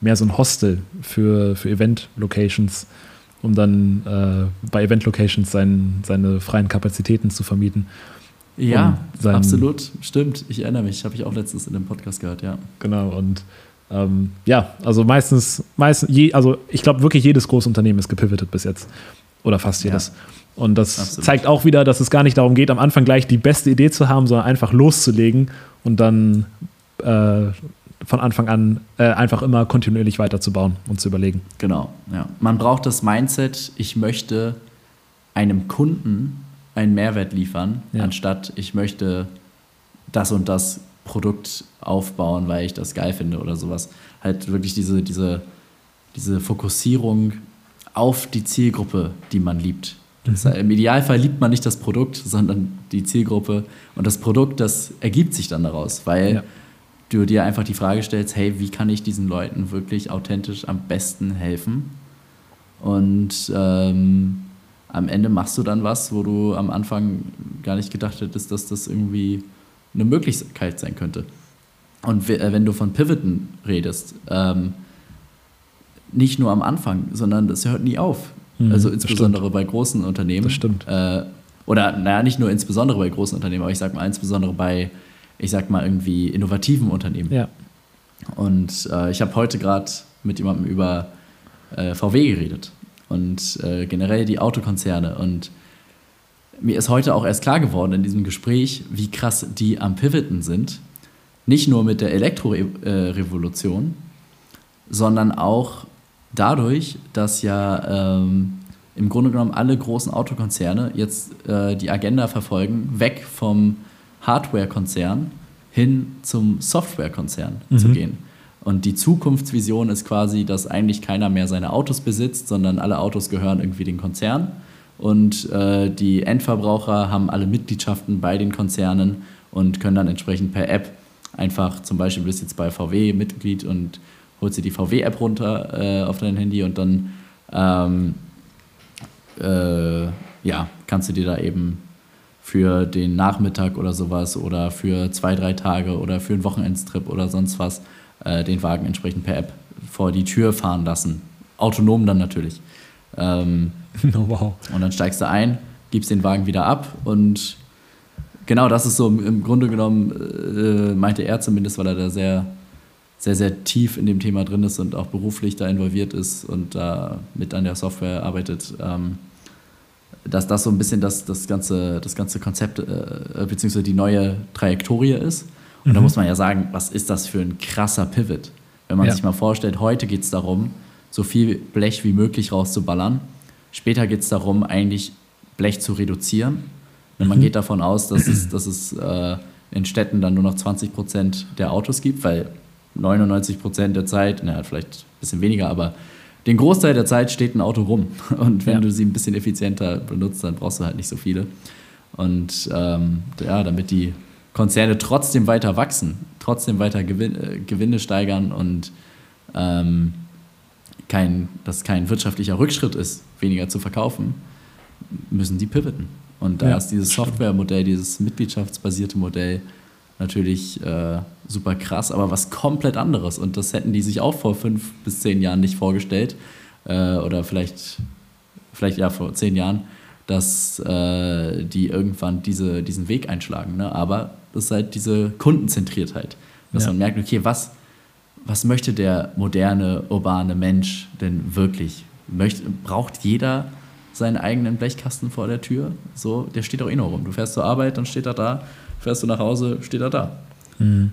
mehr so ein Hostel für, für Event-Locations, um dann äh, bei Event-Locations sein, seine freien Kapazitäten zu vermieten. Ja, absolut, stimmt. Ich erinnere mich, habe ich auch letztens in dem Podcast gehört, ja. Genau, und ähm, ja, also meistens, meistens je, also ich glaube wirklich jedes große Unternehmen ist gepivotet bis jetzt. Oder fast jedes. Ja, und das absolut. zeigt auch wieder, dass es gar nicht darum geht, am Anfang gleich die beste Idee zu haben, sondern einfach loszulegen und dann äh, von Anfang an äh, einfach immer kontinuierlich weiterzubauen und zu überlegen. Genau, ja. Man braucht das Mindset, ich möchte einem Kunden einen Mehrwert liefern, ja. anstatt ich möchte das und das Produkt aufbauen, weil ich das geil finde oder sowas. Halt wirklich diese, diese, diese Fokussierung auf die Zielgruppe, die man liebt. Das heißt, Im Idealfall liebt man nicht das Produkt, sondern die Zielgruppe. Und das Produkt, das ergibt sich dann daraus, weil ja. du dir einfach die Frage stellst, hey, wie kann ich diesen Leuten wirklich authentisch am besten helfen? Und ähm, am Ende machst du dann was, wo du am Anfang gar nicht gedacht hättest, dass das irgendwie eine Möglichkeit sein könnte. Und äh, wenn du von Pivoten redest, ähm, nicht nur am Anfang, sondern das hört nie auf. Mhm, also insbesondere bei großen Unternehmen. Das stimmt. Äh, oder naja, nicht nur insbesondere bei großen Unternehmen, aber ich sag mal insbesondere bei, ich sag mal irgendwie innovativen Unternehmen. Ja. Und äh, ich habe heute gerade mit jemandem über äh, VW geredet und äh, generell die Autokonzerne und mir ist heute auch erst klar geworden in diesem Gespräch, wie krass die am Pivoten sind. Nicht nur mit der Elektrorevolution, sondern auch dadurch, dass ja ähm, im Grunde genommen alle großen Autokonzerne jetzt äh, die Agenda verfolgen, weg vom Hardware-Konzern hin zum Software-Konzern mhm. zu gehen. Und die Zukunftsvision ist quasi, dass eigentlich keiner mehr seine Autos besitzt, sondern alle Autos gehören irgendwie den Konzern und äh, die Endverbraucher haben alle Mitgliedschaften bei den Konzernen und können dann entsprechend per App einfach, zum Beispiel, du bist jetzt bei VW Mitglied und holst dir die VW-App runter äh, auf dein Handy und dann ähm, äh, ja, kannst du dir da eben für den Nachmittag oder sowas oder für zwei, drei Tage oder für einen Wochenendstrip oder sonst was äh, den Wagen entsprechend per App vor die Tür fahren lassen. Autonom dann natürlich. Ähm, oh, wow. Und dann steigst du ein, gibst den Wagen wieder ab und genau das ist so im Grunde genommen, äh, meinte er zumindest, weil er da sehr, sehr, sehr tief in dem Thema drin ist und auch beruflich da involviert ist und da mit an der Software arbeitet. Ähm, dass das so ein bisschen das, das, ganze, das ganze Konzept äh, beziehungsweise die neue Trajektorie ist. Und mhm. da muss man ja sagen, was ist das für ein krasser Pivot? Wenn man ja. sich mal vorstellt, heute geht es darum, so viel Blech wie möglich rauszuballern. Später geht es darum, eigentlich Blech zu reduzieren. Und man mhm. geht davon aus, dass es, dass es äh, in Städten dann nur noch 20 Prozent der Autos gibt, weil 99 Prozent der Zeit, naja, vielleicht ein bisschen weniger, aber den Großteil der Zeit steht ein Auto rum. Und wenn ja. du sie ein bisschen effizienter benutzt, dann brauchst du halt nicht so viele. Und ähm, ja, damit die Konzerne trotzdem weiter wachsen, trotzdem weiter Gewin äh, Gewinne steigern und ähm, kein, dass kein wirtschaftlicher Rückschritt ist, weniger zu verkaufen, müssen die pivoten. Und da ja, ist dieses Softwaremodell, dieses mitgliedschaftsbasierte Modell natürlich äh, super krass, aber was komplett anderes. Und das hätten die sich auch vor fünf bis zehn Jahren nicht vorgestellt. Äh, oder vielleicht, vielleicht ja vor zehn Jahren, dass äh, die irgendwann diese, diesen Weg einschlagen. Ne? Aber das ist halt diese Kundenzentriertheit. Dass ja. man merkt, okay, was, was möchte der moderne, urbane Mensch denn wirklich? Möchte, braucht jeder seinen eigenen Blechkasten vor der Tür? So, der steht auch eh noch rum. Du fährst zur Arbeit, dann steht er da fährst du nach Hause, steht er da. Mhm.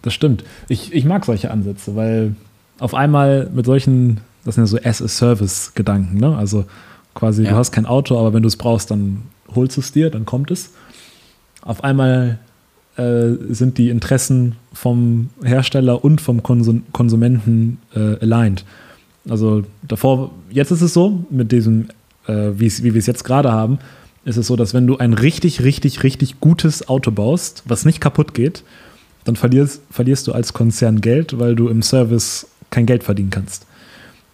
Das stimmt. Ich, ich mag solche Ansätze, weil auf einmal mit solchen, das sind ja so As-a-Service-Gedanken, ne? Also quasi, ja. du hast kein Auto, aber wenn du es brauchst, dann holst du es dir, dann kommt es. Auf einmal äh, sind die Interessen vom Hersteller und vom Konsum Konsumenten äh, aligned. Also davor, jetzt ist es so, mit diesem, äh, wie wir es jetzt gerade haben, ist es so, dass wenn du ein richtig, richtig, richtig gutes Auto baust, was nicht kaputt geht, dann verlierst, verlierst du als Konzern Geld, weil du im Service kein Geld verdienen kannst.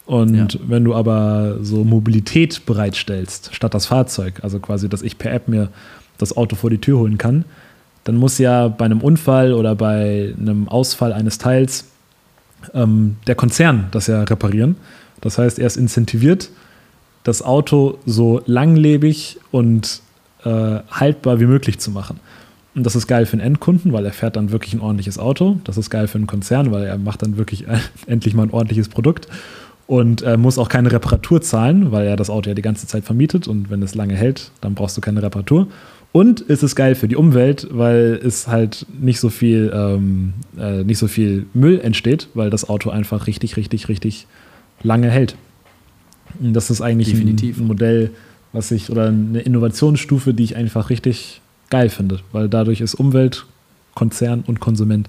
Und ja. wenn du aber so Mobilität bereitstellst, statt das Fahrzeug, also quasi, dass ich per App mir das Auto vor die Tür holen kann, dann muss ja bei einem Unfall oder bei einem Ausfall eines Teils ähm, der Konzern das ja reparieren. Das heißt, er ist incentiviert, das Auto so langlebig und äh, haltbar wie möglich zu machen. Und das ist geil für den Endkunden, weil er fährt dann wirklich ein ordentliches Auto. Das ist geil für einen Konzern, weil er macht dann wirklich endlich mal ein ordentliches Produkt und äh, muss auch keine Reparatur zahlen, weil er das Auto ja die ganze Zeit vermietet und wenn es lange hält, dann brauchst du keine Reparatur. Und ist es geil für die Umwelt, weil es halt nicht so viel, ähm, äh, nicht so viel Müll entsteht, weil das Auto einfach richtig, richtig, richtig lange hält. Das ist eigentlich ein, ein, Modell, was ich, oder eine Innovationsstufe, die ich einfach richtig geil finde, weil dadurch ist Umwelt, Konzern und Konsument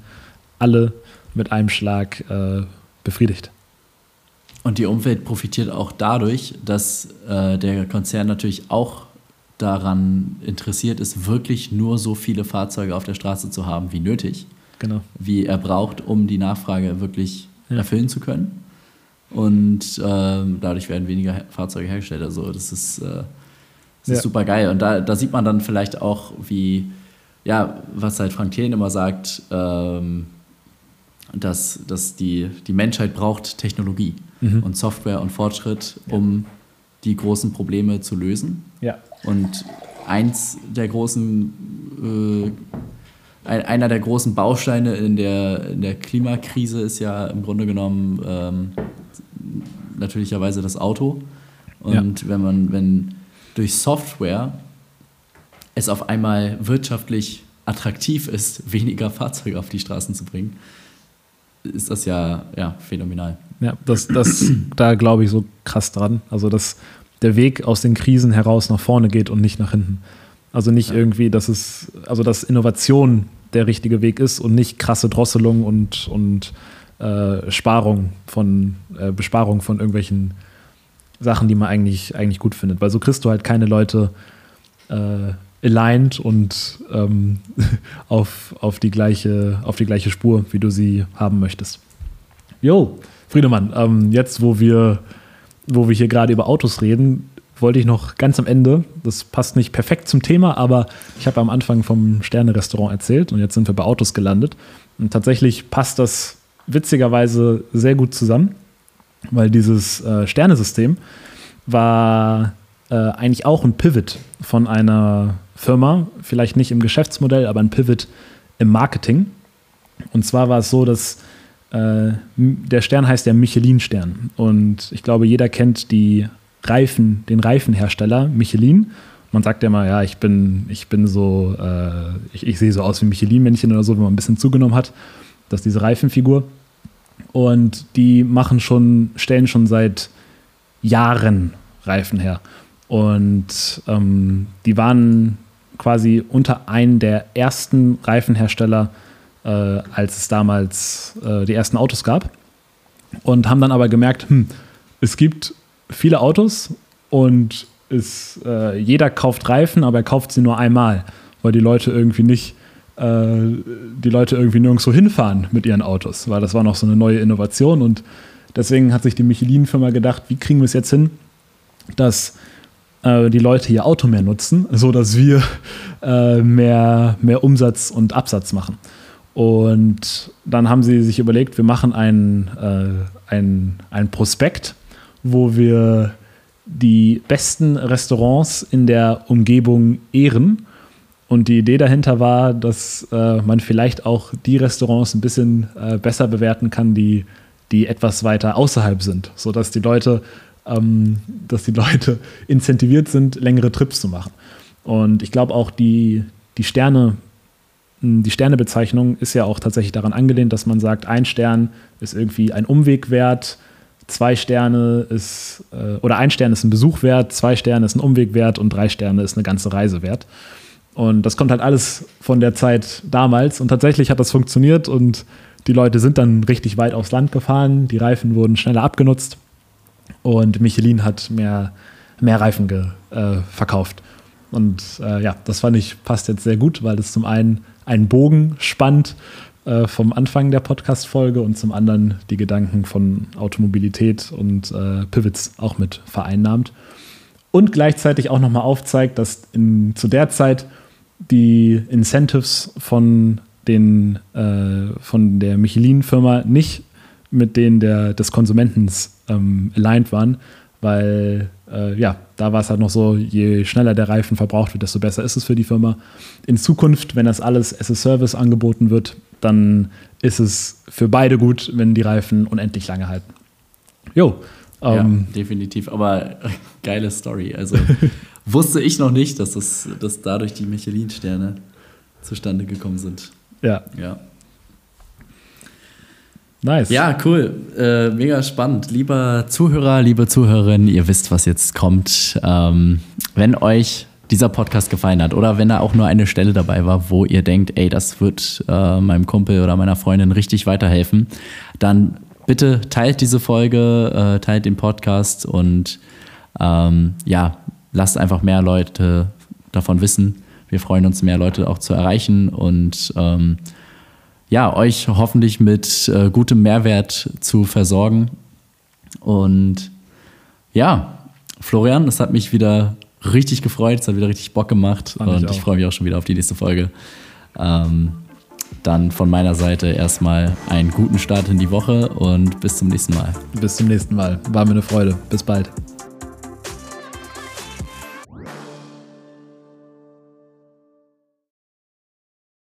alle mit einem Schlag äh, befriedigt. Und die Umwelt profitiert auch dadurch, dass äh, der Konzern natürlich auch daran interessiert ist, wirklich nur so viele Fahrzeuge auf der Straße zu haben, wie nötig. Genau. Wie er braucht, um die Nachfrage wirklich ja. erfüllen zu können und ähm, dadurch werden weniger Fahrzeuge hergestellt. Also das ist, äh, das ja. ist super geil. Und da, da sieht man dann vielleicht auch, wie, ja, was halt Frank Thelen immer sagt, ähm, dass, dass die, die Menschheit braucht Technologie mhm. und Software und Fortschritt, um ja. die großen Probleme zu lösen. Ja. Und eins der großen äh, einer der großen Bausteine in der, in der Klimakrise ist ja im Grunde genommen ähm, natürlicherweise das Auto. Und ja. wenn man, wenn durch Software es auf einmal wirtschaftlich attraktiv ist, weniger Fahrzeuge auf die Straßen zu bringen, ist das ja, ja phänomenal. Ja, das, das da glaube ich so krass dran. Also, dass der Weg aus den Krisen heraus nach vorne geht und nicht nach hinten. Also nicht ja. irgendwie, dass es, also dass Innovation der richtige Weg ist und nicht krasse Drosselung und, und äh, Sparung von, äh, Besparung von irgendwelchen Sachen, die man eigentlich, eigentlich gut findet. Weil so kriegst du halt keine Leute äh, aligned und ähm, auf, auf, die gleiche, auf die gleiche Spur, wie du sie haben möchtest. Jo, Friedemann, ähm, jetzt wo wir, wo wir hier gerade über Autos reden, wollte ich noch ganz am Ende, das passt nicht perfekt zum Thema, aber ich habe am Anfang vom Sterne-Restaurant erzählt und jetzt sind wir bei Autos gelandet. Und tatsächlich passt das witzigerweise sehr gut zusammen, weil dieses äh, Sternesystem war äh, eigentlich auch ein Pivot von einer Firma, vielleicht nicht im Geschäftsmodell, aber ein Pivot im Marketing. Und zwar war es so, dass äh, der Stern heißt ja Michelin-Stern. Und ich glaube, jeder kennt die Reifen, den Reifenhersteller Michelin. Man sagt ja immer, ja, ich bin, ich bin so, äh, ich, ich sehe so aus wie Michelin-Männchen oder so, wenn man ein bisschen zugenommen hat. Das ist diese Reifenfigur. Und die machen schon, stellen schon seit Jahren Reifen her. Und ähm, die waren quasi unter einem der ersten Reifenhersteller, äh, als es damals äh, die ersten Autos gab. Und haben dann aber gemerkt, hm, es gibt viele Autos und es, äh, jeder kauft Reifen, aber er kauft sie nur einmal, weil die Leute irgendwie nicht, äh, die Leute irgendwie nirgendwo hinfahren mit ihren Autos, weil das war noch so eine neue Innovation und deswegen hat sich die Michelin-Firma gedacht, wie kriegen wir es jetzt hin, dass äh, die Leute ihr Auto mehr nutzen, sodass wir äh, mehr, mehr Umsatz und Absatz machen. Und dann haben sie sich überlegt, wir machen ein, äh, ein, ein Prospekt wo wir die besten Restaurants in der Umgebung ehren. Und die Idee dahinter war, dass äh, man vielleicht auch die Restaurants ein bisschen äh, besser bewerten kann, die, die etwas weiter außerhalb sind, sodass die Leute, ähm, dass die Leute incentiviert sind, längere Trips zu machen. Und ich glaube auch die, die Sterne, die Sternebezeichnung ist ja auch tatsächlich daran angelehnt, dass man sagt, ein Stern ist irgendwie ein Umweg wert, zwei Sterne ist, äh, oder ein Stern ist ein Besuch wert, zwei Sterne ist ein Umweg wert und drei Sterne ist eine ganze Reise wert. Und das kommt halt alles von der Zeit damals. Und tatsächlich hat das funktioniert und die Leute sind dann richtig weit aufs Land gefahren, die Reifen wurden schneller abgenutzt und Michelin hat mehr, mehr Reifen ge, äh, verkauft. Und äh, ja, das fand ich passt jetzt sehr gut, weil es zum einen einen Bogen spannt äh, vom Anfang der Podcast-Folge und zum anderen die Gedanken von Automobilität und äh, Pivots auch mit vereinnahmt. Und gleichzeitig auch nochmal aufzeigt, dass in, zu der Zeit die Incentives von, den, äh, von der Michelin-Firma nicht mit denen der, des Konsumenten ähm, aligned waren, weil äh, ja, da war es halt noch so, je schneller der Reifen verbraucht wird, desto besser ist es für die Firma. In Zukunft, wenn das alles as a Service angeboten wird, dann ist es für beide gut, wenn die Reifen unendlich lange halten. Jo. Ähm, ja, definitiv. Aber geile Story. Also wusste ich noch nicht, dass, das, dass dadurch die Michelin-Sterne zustande gekommen sind. Ja. Ja. Nice. Ja, cool. Äh, mega spannend. Lieber Zuhörer, liebe Zuhörerin, ihr wisst, was jetzt kommt. Ähm, wenn euch dieser Podcast gefallen hat oder wenn da auch nur eine Stelle dabei war, wo ihr denkt, ey, das wird äh, meinem Kumpel oder meiner Freundin richtig weiterhelfen, dann bitte teilt diese Folge, äh, teilt den Podcast und ähm, ja, lasst einfach mehr Leute davon wissen. Wir freuen uns, mehr Leute auch zu erreichen und ähm, ja, euch hoffentlich mit äh, gutem Mehrwert zu versorgen. Und ja, Florian, es hat mich wieder richtig gefreut, es hat wieder richtig Bock gemacht Fand und ich, ich freue mich auch schon wieder auf die nächste Folge. Ähm, dann von meiner Seite erstmal einen guten Start in die Woche und bis zum nächsten Mal. Bis zum nächsten Mal. War mir eine Freude. Bis bald.